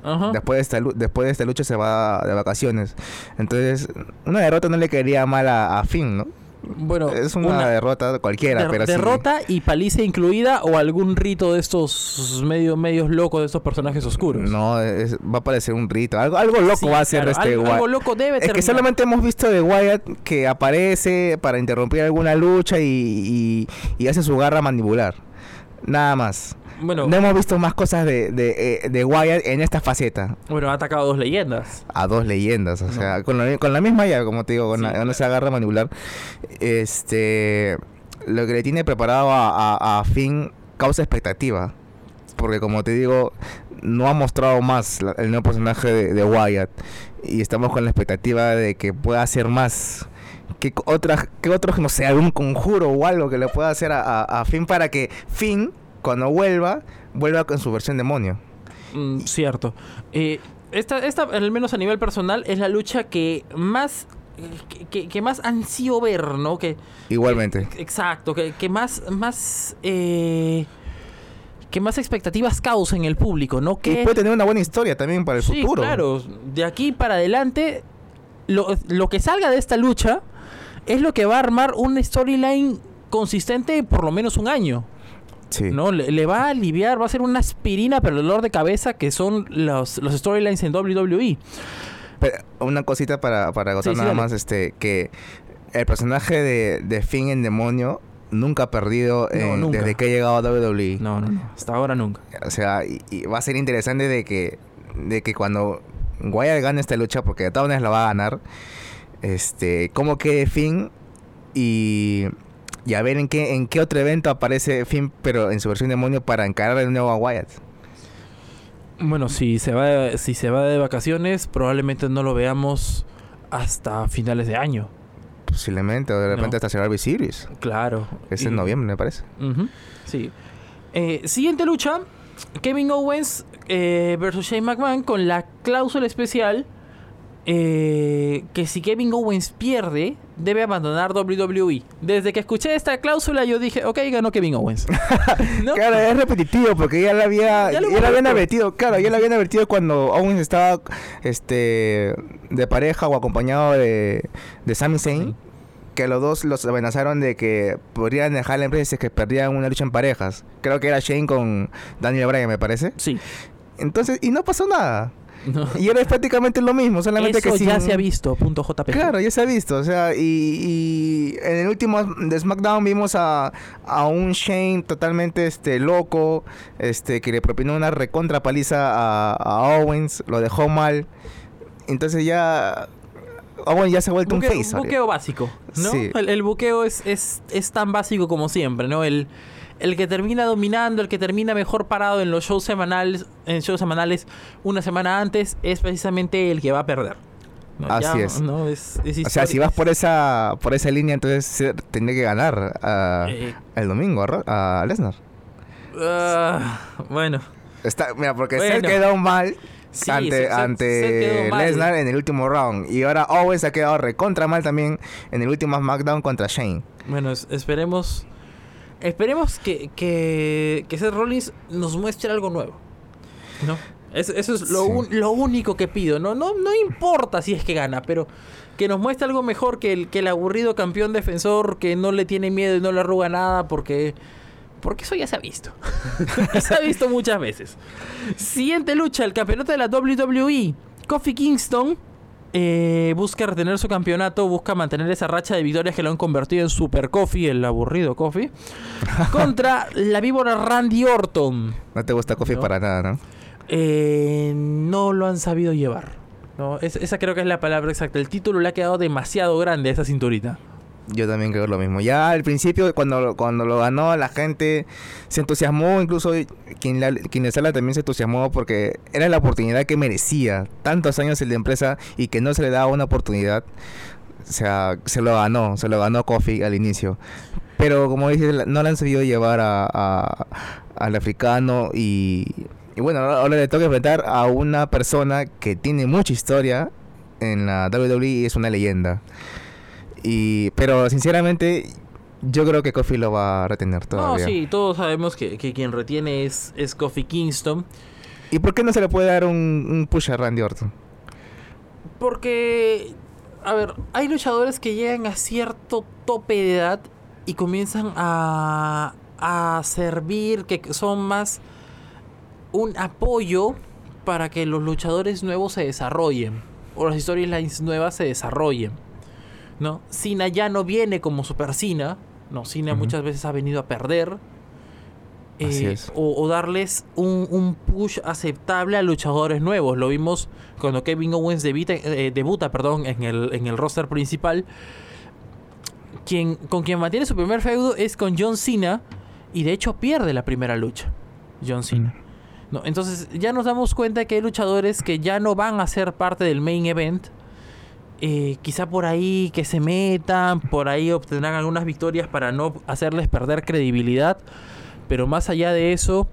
Speaker 2: Ajá.
Speaker 3: Después de, esta, después de esta lucha se va de vacaciones. Entonces, una derrota no le quedaría mal a, a Finn, ¿no?
Speaker 2: Bueno,
Speaker 3: Es una, derrota cualquiera,
Speaker 2: der-
Speaker 3: pero sí.
Speaker 2: derrota y paliza incluida o algún rito de estos medio, medios locos de estos personajes oscuros.
Speaker 3: No, es- va a parecer un rito. Algo, algo loco
Speaker 2: Sí,
Speaker 3: va a ser
Speaker 2: claro,
Speaker 3: este
Speaker 2: algo,
Speaker 3: Wyatt.
Speaker 2: algo loco debe
Speaker 3: Es que solamente hemos visto de Wyatt que aparece para interrumpir alguna lucha y, y- y hace su garra mandibular. Nada más.
Speaker 2: Bueno,
Speaker 3: No hemos visto más cosas de, de, eh, de Wyatt en esta faceta.
Speaker 2: bueno, ha atacado a dos leyendas.
Speaker 3: A dos leyendas, o
Speaker 2: No.
Speaker 3: sea, con la, con la misma ya, como te digo, con,
Speaker 2: Sí,
Speaker 3: la- con
Speaker 2: claro.
Speaker 3: esa garra mandibular. Este. Lo que le tiene preparado a, a, a Finn causa expectativa. Porque, como te digo, no ha mostrado más la- el nuevo personaje de, de Wyatt. Y estamos con la expectativa de que pueda hacer más. Que otras, que otros, no sé, algún conjuro o algo que le pueda hacer a, a, a Finn para que Finn, cuando vuelva, vuelva con su versión demonio.
Speaker 2: Mm, cierto. Eh, esta, esta, al menos a nivel personal, es la lucha que más que, que- que más ansío ver, ¿no? Que
Speaker 3: Igualmente.
Speaker 2: exacto, que, que más más eh, que más expectativas causa en el público, ¿no?
Speaker 3: Y
Speaker 2: Que
Speaker 3: puede tener una buena historia también para el
Speaker 2: sí,
Speaker 3: futuro.
Speaker 2: claro, de aquí para adelante lo, lo que salga de esta lucha es lo que va a armar una storyline consistente por lo menos un año.
Speaker 3: Sí.
Speaker 2: ¿no? Le, le va a aliviar, va a ser una aspirina para el dolor de cabeza que son los, los storylines en. WWE.
Speaker 3: Pero una cosita para, para
Speaker 2: Sí, sí,
Speaker 3: nada más, este, que el personaje de, de Finn en Demonio nunca ha perdido
Speaker 2: No,
Speaker 3: en-
Speaker 2: nunca.
Speaker 3: desde que ha llegado a WWE.
Speaker 2: No, no, no. Hasta ahora nunca.
Speaker 3: O sea, y, y va a ser interesante de que, de que cuando Wyatt gane esta lucha, porque de todas maneras la va a ganar, este, cómo quede Finn y, y a ver en qué, en qué otro evento aparece Finn, pero en su versión demonio para encarar de nuevo a Wyatt.
Speaker 2: Bueno, si se va si se va de vacaciones, probablemente no lo veamos hasta finales de año.
Speaker 3: Posiblemente, o de repente
Speaker 2: No.
Speaker 3: hasta Survivor Series.
Speaker 2: Claro.
Speaker 3: Es
Speaker 2: Y-
Speaker 3: en noviembre, me parece.
Speaker 2: Sí. Eh, siguiente lucha: Kevin Owens eh, versus Shane McMahon con la cláusula especial eh, que si Kevin Owens pierde, debe abandonar WWE. Desde que escuché esta cláusula, yo dije, ok, ganó Kevin Owens. ¿No?
Speaker 3: Claro, es repetitivo porque ya la había,
Speaker 2: Ya
Speaker 3: ya la habían advertido, claro, ya la habían advertido cuando Owens estaba este de pareja o acompañado de, de Sami Zayn,
Speaker 2: Sí.
Speaker 3: que los dos los amenazaron de que podrían dejar la empresa si es que perdían una lucha en parejas. Creo que era Shane con Daniel Bryan, me parece.
Speaker 2: Sí.
Speaker 3: Entonces, y no pasó nada.
Speaker 2: No.
Speaker 3: Y era prácticamente lo mismo, solamente
Speaker 2: Eso
Speaker 3: que
Speaker 2: ya
Speaker 3: sin-
Speaker 2: se ha visto, punto JP.
Speaker 3: Claro, ya se ha visto, o sea, y, y en el último de SmackDown vimos a, a un Shane totalmente este loco, este que le propinó una recontra paliza a, a Owens, lo dejó mal. Entonces ya Owens ya se ha vuelto
Speaker 2: Buqueo,
Speaker 3: un face. ahora.
Speaker 2: buqueo básico, ¿no?
Speaker 3: Sí.
Speaker 2: El, el buqueo es, es, es tan básico como siempre, ¿no? El, el que termina dominando, el que termina mejor parado en los shows semanales, en shows semanales una semana antes, es precisamente el que va a perder. ¿no?
Speaker 3: Así es.
Speaker 2: ¿no? Es, es
Speaker 3: O sea, si vas por esa por esa línea, entonces tendría que ganar a-
Speaker 2: Eh,
Speaker 3: el domingo a, a Lesnar.
Speaker 2: ah, bueno,
Speaker 3: Está, mira, porque
Speaker 2: Bueno.
Speaker 3: se quedó mal
Speaker 2: Sí,
Speaker 3: ante,
Speaker 2: se-
Speaker 3: ante. Lesnar en el último round. Y ahora Owens ha quedado recontra mal también en el último SmackDown contra Shane.
Speaker 2: bueno, es- esperemos, esperemos que, que, que Seth Rollins nos muestre algo nuevo, ¿no? Es- eso es lo,
Speaker 3: Sí.
Speaker 2: un- lo único que pido. No, no, no importa si es que gana, pero que nos muestre algo mejor que el, que el aburrido campeón defensor que no le tiene miedo y no le arruga nada porque... Porque eso ya se ha visto. se ha visto muchas veces. Siguiente lucha, el campeonato de la WWE. Kofi Kingston eh, busca retener su campeonato, busca mantener esa racha de victorias que lo han convertido en Super Coffee, el aburrido Coffee, contra la víbora Randy Orton.
Speaker 3: No te gusta Coffee
Speaker 2: No.
Speaker 3: para nada, ¿no?
Speaker 2: Eh, no lo han sabido llevar. ¿no? Es- esa creo que es la palabra exacta. El título le ha quedado demasiado grande a esa cinturita.
Speaker 3: Yo también creo lo mismo. Ya al principio, cuando, cuando lo ganó, la gente se entusiasmó. Incluso quien, la- quien les habla también se entusiasmó porque era la oportunidad que merecía. Tantos años en la empresa y que no se le daba una oportunidad. O sea, se lo ganó. Se lo ganó Kofi al inicio. Pero como dices, no le han sabido llevar a, a- al africano. Y, y bueno, ahora le toca enfrentar a una persona que tiene mucha historia en la WWE y es una leyenda. Y, pero sinceramente, yo creo que Kofi lo va a retener
Speaker 2: No,
Speaker 3: todavía.
Speaker 2: sí, todos sabemos que, que quien retiene es, es Kofi Kingston.
Speaker 3: ¿Y por qué no se le puede dar un, un push a Randy Orton?
Speaker 2: Porque, a ver, hay luchadores que llegan a cierto tope de edad y comienzan a, a servir, que son más un apoyo para que los luchadores nuevos se desarrollen. O las storylines nuevas se desarrollen. ¿No? Cena ya no viene como Super Cena. No,
Speaker 3: Ujú.
Speaker 2: muchas veces ha venido a perder.
Speaker 3: Así
Speaker 2: Eh,
Speaker 3: es.
Speaker 2: O, o darles un, un push aceptable a luchadores nuevos. Lo vimos cuando Kevin Owens debita- eh, debuta perdón, en, el, en el roster principal. Quien, con quien mantiene su primer feudo es con John Cena. Y de hecho pierde la primera lucha. John Cena. No, entonces ya nos damos cuenta que hay luchadores que ya no van a ser parte del main event. Eh, quizá por ahí que se metan, por ahí obtendrán algunas victorias para no hacerles perder credibilidad. Pero más allá de eso,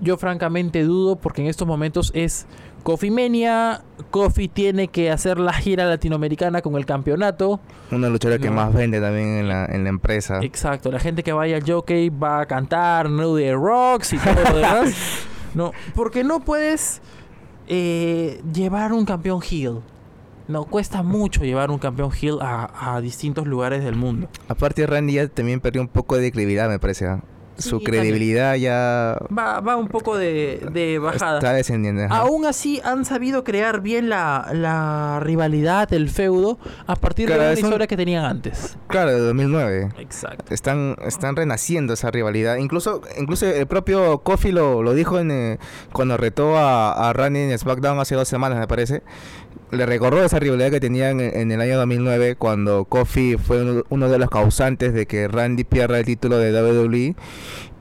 Speaker 2: yo francamente dudo porque en estos momentos es Coffee Mania. Coffee tiene que hacer la gira latinoamericana con el campeonato.
Speaker 3: Una luchadora que
Speaker 2: No.
Speaker 3: más vende también en la, en la empresa.
Speaker 2: Exacto, la gente que vaya al jockey va a cantar de Rocks y todo lo demás. No, porque no puedes eh, llevar un campeón heel. No, cuesta mucho llevar un campeón heel a, a distintos lugares del mundo.
Speaker 3: Aparte, Randy ya también perdió un poco de credibilidad, me parece. ¿ah? Su
Speaker 2: Sí,
Speaker 3: credibilidad ya
Speaker 2: Va, va un poco de, de bajada.
Speaker 3: está descendiendo. ajá.
Speaker 2: Aún así han sabido crear bien la, la rivalidad, el feudo, a partir
Speaker 3: Claro,
Speaker 2: de la
Speaker 3: un-
Speaker 2: historia que tenían antes.
Speaker 3: Claro, de 2009.
Speaker 2: Exacto.
Speaker 3: Están, están renaciendo esa rivalidad. Incluso, incluso el propio Kofi lo, lo dijo en, eh, cuando retó a, a Randy en SmackDown hace dos semanas, me parece. Le recordó esa rivalidad que tenían en, en el año 2009 cuando Kofi fue uno, uno de los causantes de que Randy pierda el título de WWE.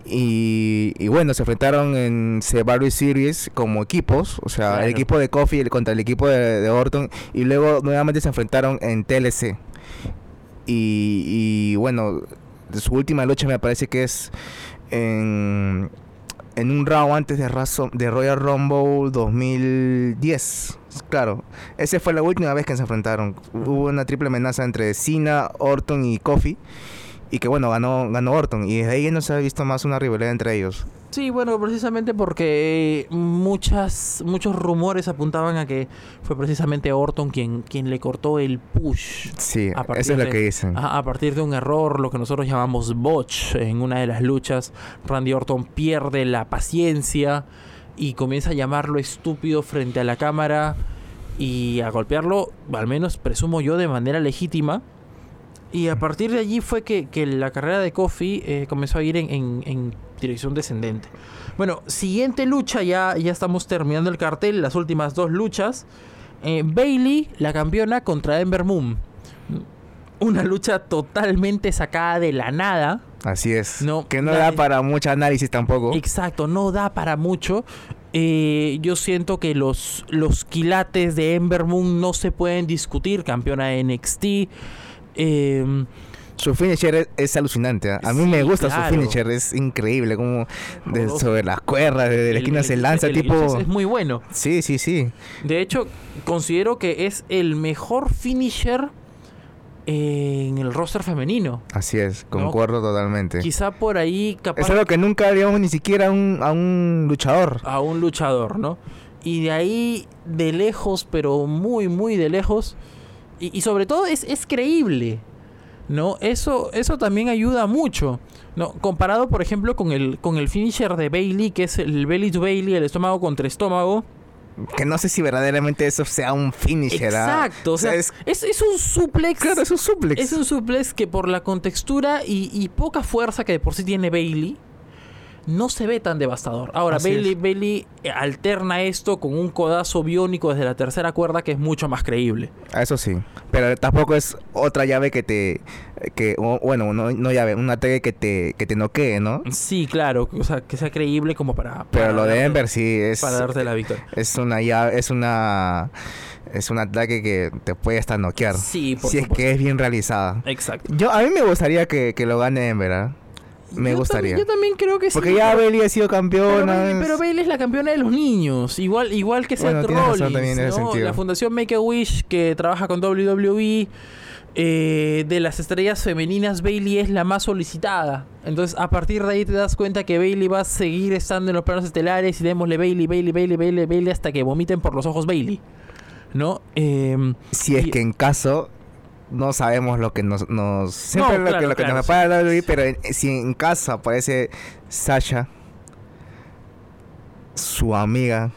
Speaker 3: Y, y bueno, se enfrentaron en Survivor Series como equipos, o sea, el equipo de Kofi contra el equipo de, de Orton, y luego nuevamente se enfrentaron en TLC. Y, y bueno, su última lucha me parece que es en, en un round antes de, Razo- de Royal Rumble 2010. Claro, esa fue la última vez que se enfrentaron. Hubo una triple amenaza entre Cena, Orton y Kofi. Y que bueno, ganó, ganó Orton. Y desde ahí no se ha visto más una rivalidad entre ellos.
Speaker 2: Sí, bueno, precisamente porque muchas, muchos rumores apuntaban a que fue precisamente Orton quien, quien le cortó el push.
Speaker 3: Sí, eso es lo que dicen.
Speaker 2: A, a partir de un error, lo que nosotros llamamos botch, en una de las luchas, Randy Orton pierde la paciencia y comienza a llamarlo estúpido frente a la cámara y a golpearlo, al menos presumo yo, de manera legítima. Y a partir de allí fue que, que la carrera de Kofi eh, comenzó a ir en, en- dirección descendente. Bueno, siguiente lucha, ya, ya estamos terminando el cartel, las últimas dos luchas. Eh, Bailey, la campeona, contra Ember Moon. Una lucha totalmente sacada de la nada.
Speaker 3: Así es.
Speaker 2: No,
Speaker 3: que no da para mucho análisis tampoco.
Speaker 2: Exacto, no da para mucho. Eh, yo siento que los, los quilates de Ember Moon no se pueden discutir. Campeona de NXT. Eh,
Speaker 3: Su finisher es, es alucinante. ¿ah? A mí me gusta
Speaker 2: claro.
Speaker 3: su finisher, es increíble. Como de-
Speaker 2: Oh.
Speaker 3: sobre las cuerdas, desde la esquina
Speaker 2: el-
Speaker 3: se lanza,
Speaker 2: el-
Speaker 3: tipo.
Speaker 2: Es, es muy bueno.
Speaker 3: Sí, sí, sí.
Speaker 2: De hecho, considero que es el mejor finisher en el roster femenino.
Speaker 3: Así es, concuerdo totalmente.
Speaker 2: Quizá por ahí capaz
Speaker 3: Es algo que nunca haríamos ni siquiera a un, a un luchador.
Speaker 2: a un luchador, ¿no? Y de ahí, de lejos, pero muy, muy de lejos. Y, y sobre todo es, es creíble, ¿no? Eso, eso también ayuda mucho, ¿no? Comparado, por ejemplo, con el, con el finisher de Bailey, que es el belly to Bailey, el estómago contra estómago.
Speaker 3: Que no sé si verdaderamente eso sea un finisher. ¿ah?
Speaker 2: Exacto, o sea,
Speaker 3: es,
Speaker 2: es, es un suplex.
Speaker 3: claro, es un suplex.
Speaker 2: Es un suplex que por la contextura y, y poca fuerza que de por sí tiene Bailey, no se ve tan devastador. Ahora,
Speaker 3: Así
Speaker 2: Bailey,
Speaker 3: es.
Speaker 2: Bailey eh, alterna esto con un codazo biónico desde la tercera cuerda que es mucho más creíble.
Speaker 3: Eso sí. Pero tampoco es otra llave que te. que Bueno, no, no llave, un ataque que te, que te noquee, ¿no?
Speaker 2: Sí, claro, o sea, que sea creíble como para...
Speaker 3: Pero lo de Ember sí es.
Speaker 2: Para darte la victoria.
Speaker 3: Es una llave. Es una. Es un ataque que te puede hasta noquear.
Speaker 2: Sí, por
Speaker 3: si es que es bien realizada.
Speaker 2: Exacto.
Speaker 3: Yo, a mí me gustaría que, que lo gane Ember, ¿ah? Me
Speaker 2: Yo
Speaker 3: gustaría.
Speaker 2: yo también creo que
Speaker 3: Porque
Speaker 2: sí.
Speaker 3: ya
Speaker 2: pero-
Speaker 3: Bailey ha sido campeona.
Speaker 2: Pero
Speaker 3: es-
Speaker 2: Bailey es la campeona de los niños, igual igual que Seth
Speaker 3: Bueno, razón
Speaker 2: Rollins,
Speaker 3: también en ese
Speaker 2: ¿no?
Speaker 3: sentido.
Speaker 2: La Fundación Make a Wish que trabaja con WWE eh, de las estrellas femeninas Bailey es la más solicitada. Entonces, a partir de ahí te das cuenta que Bailey va a seguir estando en los planos estelares y démosle Bailey, Bailey, Bailey, Bailey, Bailey hasta que vomiten por los ojos Bailey. ¿No? Em,
Speaker 3: Si es
Speaker 2: y-
Speaker 3: que en caso no sabemos lo que nos, nos siempre
Speaker 2: No,
Speaker 3: lo,
Speaker 2: claro,
Speaker 3: que, lo que
Speaker 2: claro,
Speaker 3: nos
Speaker 2: sí.
Speaker 3: para la WWE, pero en- si en caso aparece Sasha su amiga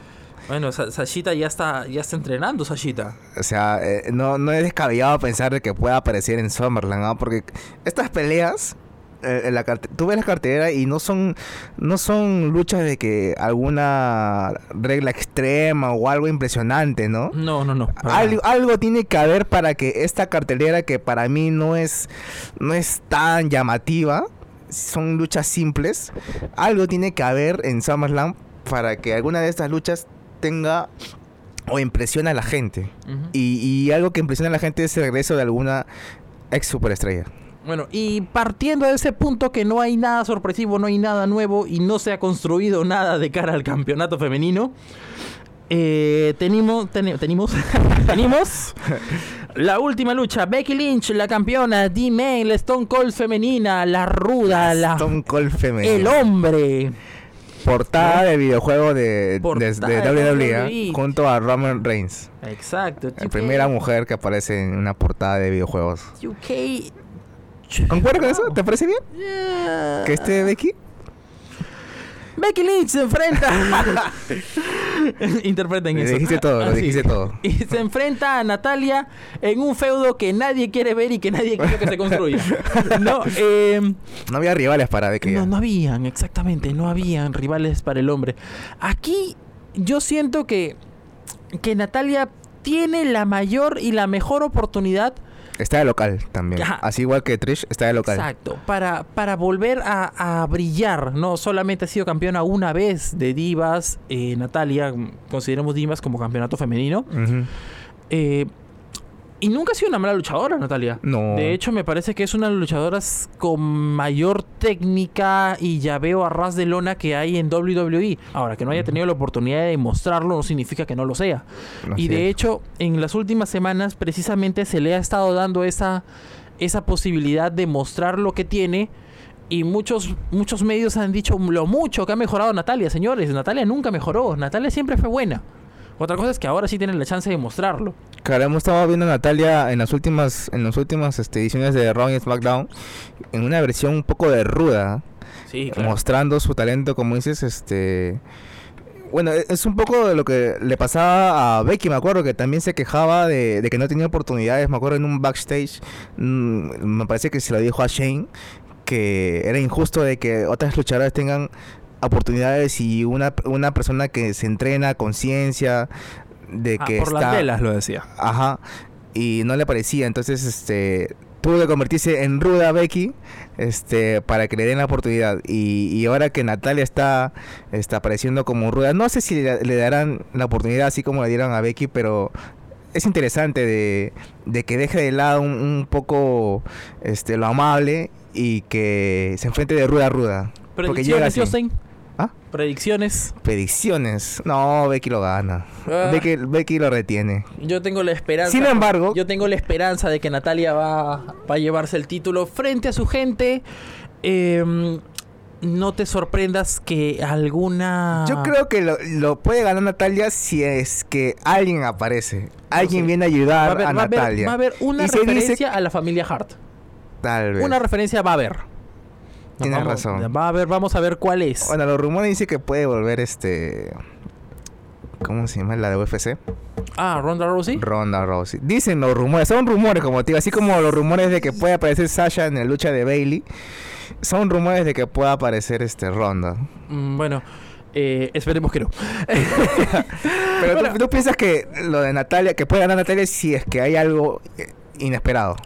Speaker 2: bueno, Sa- Sashita ya está ya está entrenando Sashita.
Speaker 3: o sea eh, no, no es descabellado pensar de que pueda aparecer en Summerland ¿ah? porque estas peleas en la tú ves la cartelera y no son no son luchas de que alguna regla extrema o algo impresionante no
Speaker 2: No, no, no.
Speaker 3: algo, tiene que haber para que esta cartelera que para mí no es no es tan llamativa, son luchas simples, algo tiene que haber en SummerSlam para que alguna de estas luchas tenga o impresione a la gente. Y, y algo que impresiona a la gente es el regreso de alguna ex superestrella.
Speaker 2: Bueno, y partiendo de ese punto que no hay nada sorpresivo, no hay nada nuevo y no se ha construido nada de cara al campeonato femenino, eh, tenemos, tenemos, tenemos la última lucha. Becky Lynch, la campeona, D-Main, la Stone Cold femenina, la ruda, la,
Speaker 3: Stone Cold femenino.
Speaker 2: el hombre.
Speaker 3: Portada de videojuego de, de,
Speaker 2: Portada
Speaker 3: de
Speaker 2: de
Speaker 3: WWE
Speaker 2: WWE.
Speaker 3: junto a Roman Reigns.
Speaker 2: Exacto.
Speaker 3: La primera mujer que aparece en una portada de videojuegos.
Speaker 2: UK.
Speaker 3: ¿Concuerdas con eso? ¿Te parece bien?
Speaker 2: Yeah.
Speaker 3: ¿Que esté Becky?
Speaker 2: Becky Lynch se enfrenta. Interpreten
Speaker 3: Lo
Speaker 2: eso.
Speaker 3: dijiste todo, lo dijiste todo.
Speaker 2: Y se enfrenta a Natalia en un feudo que nadie quiere ver y que nadie quiere que se construya. No, eh,
Speaker 3: No había rivales para Becky.
Speaker 2: no, no habían, exactamente, no habían rivales para el hombre. Aquí yo siento que, que Natalia tiene la mayor y la mejor oportunidad
Speaker 3: Está de local también.
Speaker 2: Ajá.
Speaker 3: Así igual que Trish, está de local.
Speaker 2: Exacto, para, para volver a, a brillar, no solamente ha sido campeona una vez de divas, eh, Natalia, mm, consideremos divas como campeonato femenino,
Speaker 3: Ujú.
Speaker 2: eh, y nunca ha sido una mala luchadora, Natalia.
Speaker 3: No.
Speaker 2: De hecho, me parece que es una de las luchadoras con mayor técnica y llaveo a ras de lona que hay en WWE. Ahora, que no haya tenido la oportunidad de demostrarlo no significa que no lo sea. Y de hecho, en las últimas semanas precisamente se le ha estado dando esa, esa posibilidad de mostrar lo que tiene. Y muchos, muchos medios han dicho lo mucho que ha mejorado Natalia, señores. Natalia nunca mejoró. Natalia siempre fue buena. Otra cosa es que ahora sí tienen la chance de mostrarlo.
Speaker 3: Claro, hemos estado viendo a Natalia en las últimas, en las últimas este, ediciones de Raw y SmackDown en una versión un poco de ruda,
Speaker 2: Sí,
Speaker 3: mostrando su talento, como dices, este bueno, e- es un poco de lo que le pasaba a Becky, me acuerdo que también se quejaba de, de que no tenía oportunidades, me acuerdo en un backstage, mm, me parece que se lo dijo a Shane, que era injusto de que otras luchadoras tengan oportunidades y una, una persona que se entrena a conciencia de
Speaker 2: Ah,
Speaker 3: que
Speaker 2: por
Speaker 3: está...
Speaker 2: las velas lo decía.
Speaker 3: Ajá. Y no le parecía. Entonces, este. Tuvo que convertirse en ruda Becky. Este. Para que le den la oportunidad. Y, y ahora que Natalia está. Está apareciendo como ruda. No sé si le, le darán la oportunidad así como le dieron a Becky. Pero. Es interesante de, de que deje de lado un, un poco este lo amable y que se enfrente de ruda a ruda. Porque llega así. ¿Ah?
Speaker 2: Predicciones.
Speaker 3: Predicciones. No, Becky lo gana.
Speaker 2: Ah.
Speaker 3: Becky, Becky lo retiene.
Speaker 2: Yo tengo la esperanza.
Speaker 3: Sin embargo-
Speaker 2: yo tengo la esperanza de que Natalia va, va a llevarse el título frente a su gente. Eh, no te sorprendas que alguna.
Speaker 3: Yo creo que lo, lo puede ganar Natalia si es que alguien aparece. Alguien
Speaker 2: sé.
Speaker 3: viene a ayudar
Speaker 2: a haber,
Speaker 3: a
Speaker 2: va a haber-
Speaker 3: Natalia.
Speaker 2: va a haber una
Speaker 3: Y se dice-
Speaker 2: referencia a la familia Hart.
Speaker 3: Tal vez.
Speaker 2: Una referencia va a haber.
Speaker 3: Tienes
Speaker 2: Vamos-
Speaker 3: razón.
Speaker 2: Va a haber, vamos a ver cuál es.
Speaker 3: Bueno, los rumores dicen que puede volver este. ¿Cómo se llama? La de UFC.
Speaker 2: Ah, Ronda Rousey.
Speaker 3: Ronda Rousey. Dicen los rumores, son rumores como te digo, así como los rumores de que puede aparecer Sasha en la lucha de Bailey. Son rumores de que pueda aparecer este Ronda.
Speaker 2: Mm, bueno, eh, esperemos que no.
Speaker 3: Pero
Speaker 2: Bueno.
Speaker 3: ¿tú, tú piensas que lo de Natalia, que puede ganar Natalia si es que hay algo eh, inesperado.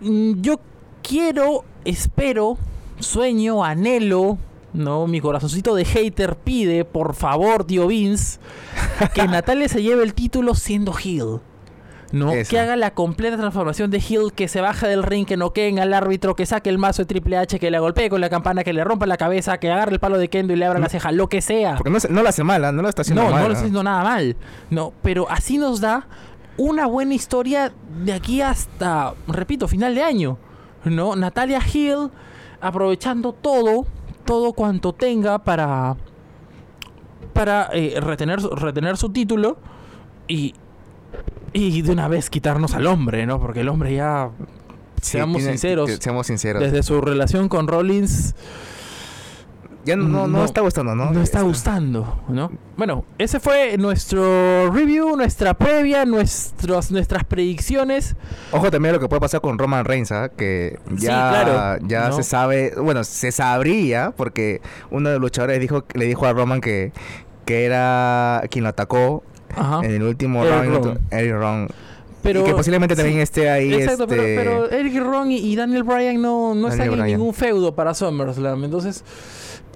Speaker 2: Mm, Yo quiero, espero, sueño, anhelo, ¿no? Mi corazoncito de hater pide, por favor, tío Vince, que Natalia se lleve el título siendo heel. ¿no?
Speaker 3: Eso.
Speaker 2: Que haga la completa transformación de heel, que se baje del ring, que noqueen al árbitro, que saque el mazo de Triple H, que le golpee con la campana, que le rompa la cabeza, que agarre el palo de Kendo y le abra la ceja, lo que sea.
Speaker 3: Porque no, no lo hace mala, no lo está haciendo
Speaker 2: No,
Speaker 3: mal.
Speaker 2: no lo está haciendo nada mal. No, pero así nos da una buena historia de aquí hasta, repito, final de año. ¿No? Natalia Hill aprovechando todo, todo cuanto tenga para para eh, retener, su- retener su título y, y de una vez quitarnos al hombre, ¿no? Porque el hombre ya,
Speaker 3: Sí,
Speaker 2: seamos
Speaker 3: tiene-
Speaker 2: sinceros,
Speaker 3: que- seamos sinceros.
Speaker 2: desde su relación con Rollins,
Speaker 3: Ya no, no, está gustando, ¿no?
Speaker 2: no está
Speaker 3: Está-
Speaker 2: gustando, ¿no? Bueno, ese fue nuestro review, nuestra previa, nuestros, nuestras predicciones.
Speaker 3: Ojo también a lo que puede pasar con Roman Reigns, ¿ah? que
Speaker 2: Sí,
Speaker 3: ya,
Speaker 2: claro,
Speaker 3: ya
Speaker 2: ¿no?
Speaker 3: se sabe, bueno, se sabría, porque uno de los luchadores dijo, le dijo a Roman que, que era quien lo atacó
Speaker 2: Ajá.
Speaker 3: en el último
Speaker 2: Eric
Speaker 3: round. Eric Rowan.
Speaker 2: Pero,
Speaker 3: y que posiblemente
Speaker 2: sí,
Speaker 3: también esté ahí.
Speaker 2: Exacto,
Speaker 3: este,
Speaker 2: pero, pero Eric Ron y, Daniel Bryan no, no
Speaker 3: Daniel
Speaker 2: están en ningún feudo para SummerSlam. Entonces,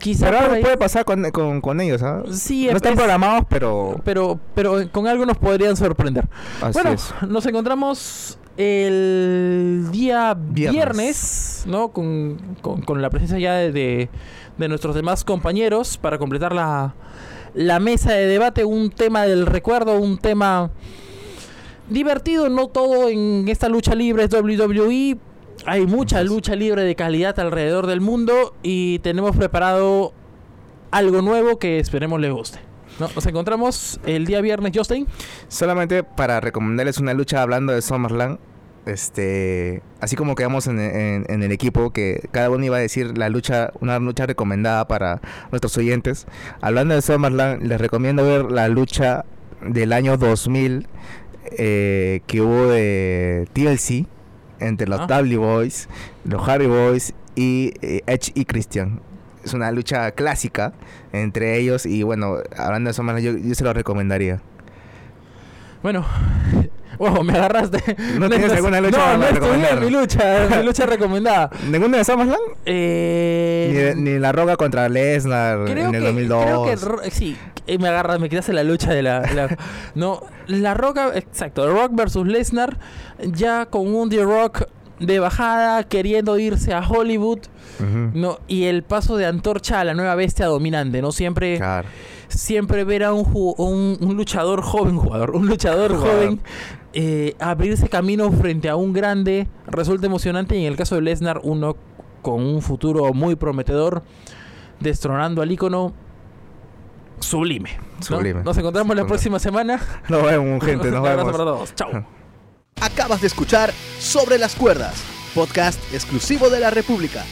Speaker 2: quizá
Speaker 3: pero algo
Speaker 2: ahí-
Speaker 3: puede pasar con, con, con ellos, ¿ah?
Speaker 2: Sí,
Speaker 3: no
Speaker 2: es-
Speaker 3: están
Speaker 2: es-
Speaker 3: programados, pero
Speaker 2: pero, pero con algo nos podrían sorprender.
Speaker 3: así
Speaker 2: bueno,
Speaker 3: es.
Speaker 2: nos encontramos el día viernes,
Speaker 3: Viernes.
Speaker 2: ¿no? Con, con- con la presencia ya de, de- de nuestros demás compañeros para completar la, la mesa de debate. Un tema del recuerdo, un tema divertido. No todo en esta lucha libre es WWE. Hay mucha lucha libre de calidad alrededor del mundo y tenemos preparado algo nuevo que esperemos les guste. ¿no? Nos encontramos el día viernes, Justin.
Speaker 3: Solamente para recomendarles una lucha hablando de SummerSlam. Este, así como quedamos en, en- en el equipo, que cada uno iba a decir la lucha, una lucha recomendada para nuestros oyentes. Hablando de SummerSlam, les recomiendo ver la lucha del año 2000 eh, que hubo de TLC entre los
Speaker 2: Ah.
Speaker 3: W Boys, los Harry Boys y eh, Edge y Christian. Es una lucha clásica entre ellos y bueno, hablando de SummerSlam, yo, yo se lo recomendaría.
Speaker 2: Bueno, wow, me agarraste.
Speaker 3: ¿No tienes alguna lucha
Speaker 2: No, no estudié mi lucha, mi lucha recomendada.
Speaker 3: ¿Ninguna de SummerSlam?
Speaker 2: Eh,
Speaker 3: Ni, ni La Roca contra Lesnar
Speaker 2: creo
Speaker 3: en el
Speaker 2: que,
Speaker 3: 2002.
Speaker 2: creo que sí, eh, me agarras, me quitaste la lucha de la, la- no, la Roca, exacto, Rock versus Lesnar, ya con un The Rock de bajada queriendo irse a Hollywood, no, y el paso de antorcha a la nueva bestia dominante, no siempre
Speaker 3: Claro.
Speaker 2: siempre ver a un, un, un luchador joven, jugador, un luchador joven eh, abrirse camino frente a un grande resulta emocionante y en el caso de Lesnar uno con un futuro muy prometedor destronando al ícono sublime. ¿no?
Speaker 3: Sublime.
Speaker 2: Nos encontramos la próxima semana.
Speaker 3: Nos vemos, gente. Nos
Speaker 2: Un abrazo para todos. Chao.
Speaker 1: Acabas de escuchar Sobre las Cuerdas, podcast exclusivo de la República.